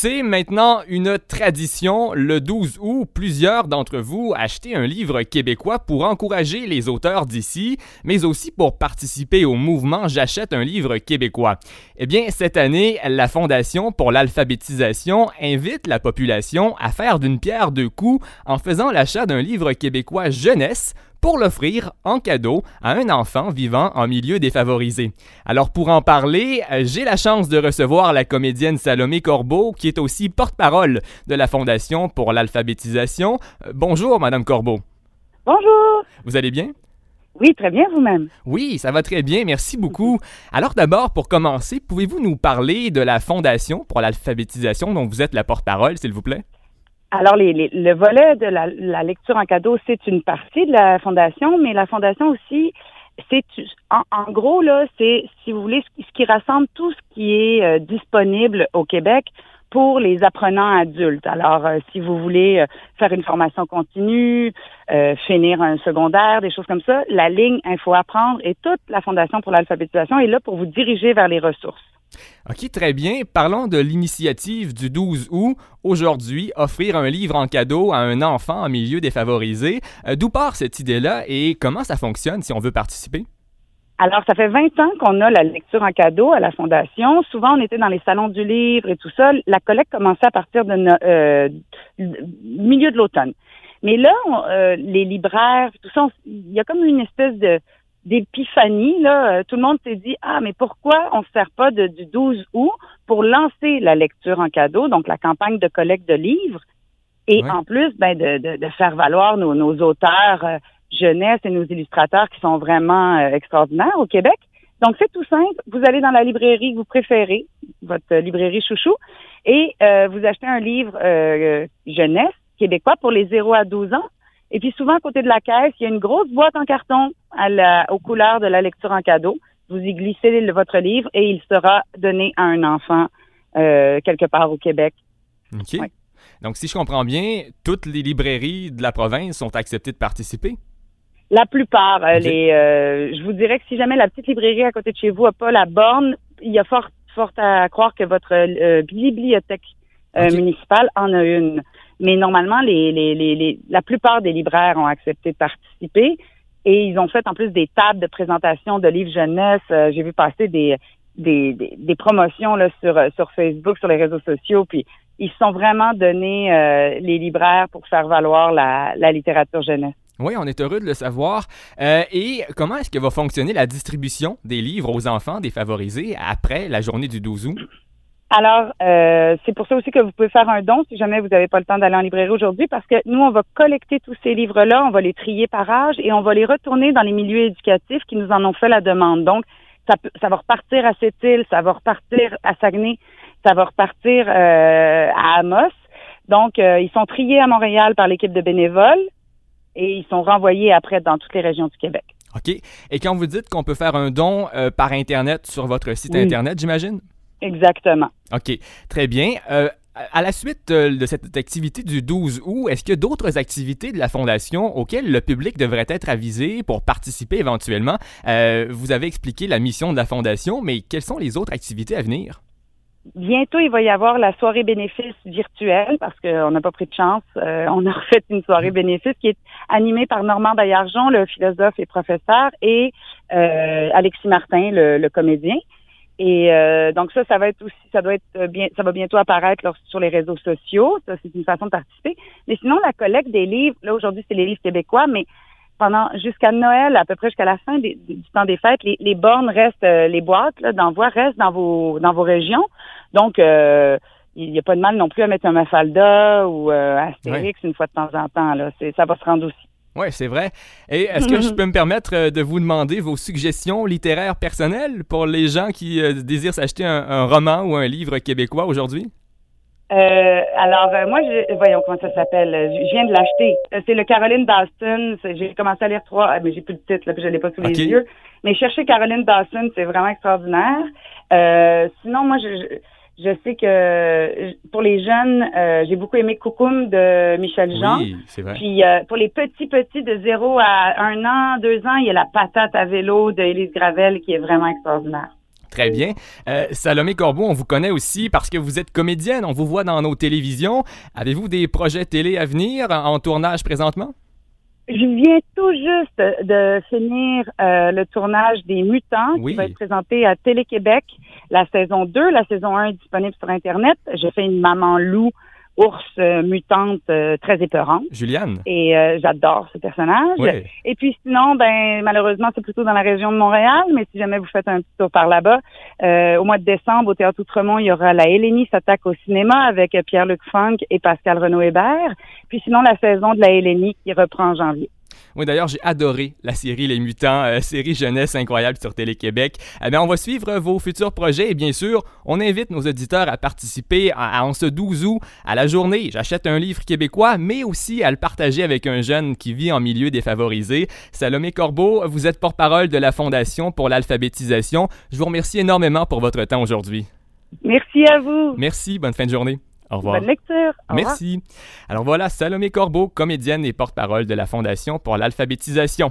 C'est maintenant une tradition. Le 12 août, plusieurs d'entre vous achetaient un livre québécois pour encourager les auteurs d'ici, mais aussi pour participer au mouvement J'achète un livre québécois. Eh bien, cette année, la Fondation pour l'alphabétisation invite la population à faire d'une pierre deux coups en faisant l'achat d'un livre québécois jeunesse pour l'offrir en cadeau à un enfant vivant en milieu défavorisé. Alors pour en parler, euh, j'ai la chance de recevoir la comédienne Salomé Corbeau, qui est aussi porte-parole de la Fondation pour l'alphabétisation. Euh, bonjour, Madame Corbeau. Bonjour. Vous allez bien? Oui, très bien vous-même. Oui, ça va très bien, merci beaucoup. Alors d'abord, pour commencer, pouvez-vous nous parler de la Fondation pour l'alphabétisation dont vous êtes la porte-parole, s'il vous plaît? Alors, le volet de la, lecture en cadeau, c'est une partie de la fondation, mais la fondation aussi, c'est en, gros là, c'est si vous voulez ce qui rassemble tout ce qui est euh, disponible au Québec pour les apprenants adultes. Alors, euh, si vous voulez euh, faire une formation continue, finir un secondaire, des choses comme ça, la ligne Info Apprendre et toute la Fondation pour l'alphabétisation est là pour vous diriger vers les ressources. OK, très bien. Parlons de l'initiative du 12 août. Aujourd'hui, offrir un livre en cadeau à un enfant en milieu défavorisé. Euh, d'où part cette idée-là et comment ça fonctionne si on veut participer? Alors, ça fait 20 ans qu'on a la lecture en cadeau à la Fondation. Souvent, on était dans les salons du livre et tout ça. La collecte commençait à partir de euh, milieu de l'automne. Mais là, euh, les libraires, tout ça, il y a comme une espèce de d'épiphanie, là, euh, tout le monde s'est dit ah mais pourquoi on se sert pas de, du 12 août pour lancer la lecture en cadeau, donc la campagne de collecte de livres, et en plus ben de, de, de faire valoir nos, nos auteurs euh, jeunesse et nos illustrateurs qui sont vraiment euh, extraordinaires au Québec. Donc c'est tout simple, vous allez dans la librairie que vous préférez, votre librairie chouchou, et vous achetez un livre jeunesse québécois pour les 0 à 12 ans et puis souvent, à côté de la caisse, il y a une grosse boîte en carton à la, aux couleurs de la lecture en cadeau. Vous y glissez votre livre et il sera donné à un enfant euh, quelque part au Québec. OK. Donc, si je comprends bien, toutes les librairies de la province sont acceptées de participer? La plupart. Euh, les, euh, je vous dirais que si jamais la petite librairie à côté de chez vous n'a pas la borne, il y a fort, fort à croire que votre bibliothèque municipale en a une. Mais normalement, les, la plupart des libraires ont accepté de participer et ils ont fait en plus des tables de présentation de livres jeunesse. Euh, j'ai vu passer des, promotions là, sur, euh, sur Facebook, sur les réseaux sociaux, puis ils sont vraiment donnés, euh, les libraires, pour faire valoir la, la littérature jeunesse. Oui, on est heureux de le savoir. et comment est-ce que va fonctionner la distribution des livres aux enfants défavorisés après la journée du 12 août? Alors, euh, c'est pour ça aussi que vous pouvez faire un don si jamais vous n'avez pas le temps d'aller en librairie aujourd'hui, parce que nous, on va collecter tous ces livres-là, on va les trier par âge et on va les retourner dans les milieux éducatifs qui nous en ont fait la demande. Donc, ça, ça va repartir à Sept-Îles, ça va repartir à Saguenay, ça va repartir euh, à Amos. Donc, euh, ils sont triés à Montréal par l'équipe de bénévoles et ils sont renvoyés après dans toutes les régions du Québec. OK. Et quand vous dites qu'on peut faire un don par Internet sur votre site Internet, j'imagine? Exactement. OK, très bien. Euh, à la suite euh, de cette activité du 12 août, est-ce qu'il y a d'autres activités de la Fondation auxquelles le public devrait être avisé pour participer éventuellement? Euh, vous avez expliqué la mission de la Fondation, mais quelles sont les autres activités à venir? Bientôt, il va y avoir la soirée bénéfice virtuelle parce qu'on n'a pas pris de chance. on a refait une soirée bénéfice qui est animée par Normand Baillargeon, le philosophe et professeur, et Alexis Martin, le comédien. Et euh, donc ça, ça va être aussi, ça doit être bien, ça va bientôt apparaître sur les réseaux sociaux. Ça, c'est une façon de participer. Mais sinon, la collecte des livres, là aujourd'hui, c'est les livres québécois, mais pendant jusqu'à Noël, à peu près jusqu'à la fin du temps des fêtes, les, les bornes restent, euh, les boîtes d'envoi restent dans vos dans vos régions. Donc euh, il n'y a pas de mal non plus à mettre un Mafalda ou Astérix une fois de temps en temps. Là, ça va se rendre aussi. Oui, c'est vrai. Et est-ce que je peux me permettre euh, de vous demander vos suggestions littéraires personnelles pour les gens qui euh, désirent s'acheter un, roman ou un livre québécois aujourd'hui? Euh, alors, moi, voyons comment ça s'appelle. Je viens de l'acheter. C'est le Caroline Dawson. J'ai commencé à lire trois, ah, mais j'ai plus le titre, là, puis je l'ai pas sous les yeux. Mais chercher Caroline Dawson, c'est vraiment extraordinaire. sinon, moi, je je sais que pour les jeunes, euh, j'ai beaucoup aimé Coucoum de Michel Jean. Oui, c'est vrai. Puis euh, pour les petits petits de 0 à 1 an, 2 ans, il y a la patate à vélo de Élise Gravel qui est vraiment extraordinaire. Très bien. Euh, Salomé Corbeau, on vous connaît aussi parce que vous êtes comédienne, on vous voit dans nos télévisions. Avez-vous des projets télé à venir en tournage présentement? Je viens tout juste de finir euh, le tournage des Mutants Oui. qui va être présenté à Télé-Québec, la saison 2. La saison 1 est disponible sur Internet. J'ai fait une maman loup, ours euh, mutante euh, très épeurante. Juliane? Et euh, j'adore ce personnage. Oui. Et puis sinon, ben malheureusement, c'est plutôt dans la région de Montréal, mais si jamais vous faites un petit tour par là-bas, euh, au mois de décembre, au Théâtre Outremont, il y aura La Hélénie s'attaque au cinéma avec Pierre-Luc Funk et Pascal Renaud-Hébert. Puis sinon, la saison de La Hélénie qui reprend en janvier. Oui, d'ailleurs, j'ai adoré la série Les Mutants, euh, série jeunesse incroyable sur Télé-Québec. Eh bien, on va suivre vos futurs projets et bien sûr, on invite nos auditeurs à participer à, ce 12 août à la journée J'achète un livre québécois, mais aussi à le partager avec un jeune qui vit en milieu défavorisé. Salomé Corbeau, vous êtes porte-parole de la Fondation pour l'alphabétisation. Je vous remercie énormément pour votre temps aujourd'hui. Merci à vous. Merci, bonne fin de journée. Au revoir. Bonne lecture. Au revoir. Merci. Alors voilà, Salomé Corbeau, comédienne et porte-parole de la Fondation pour l'alphabétisation.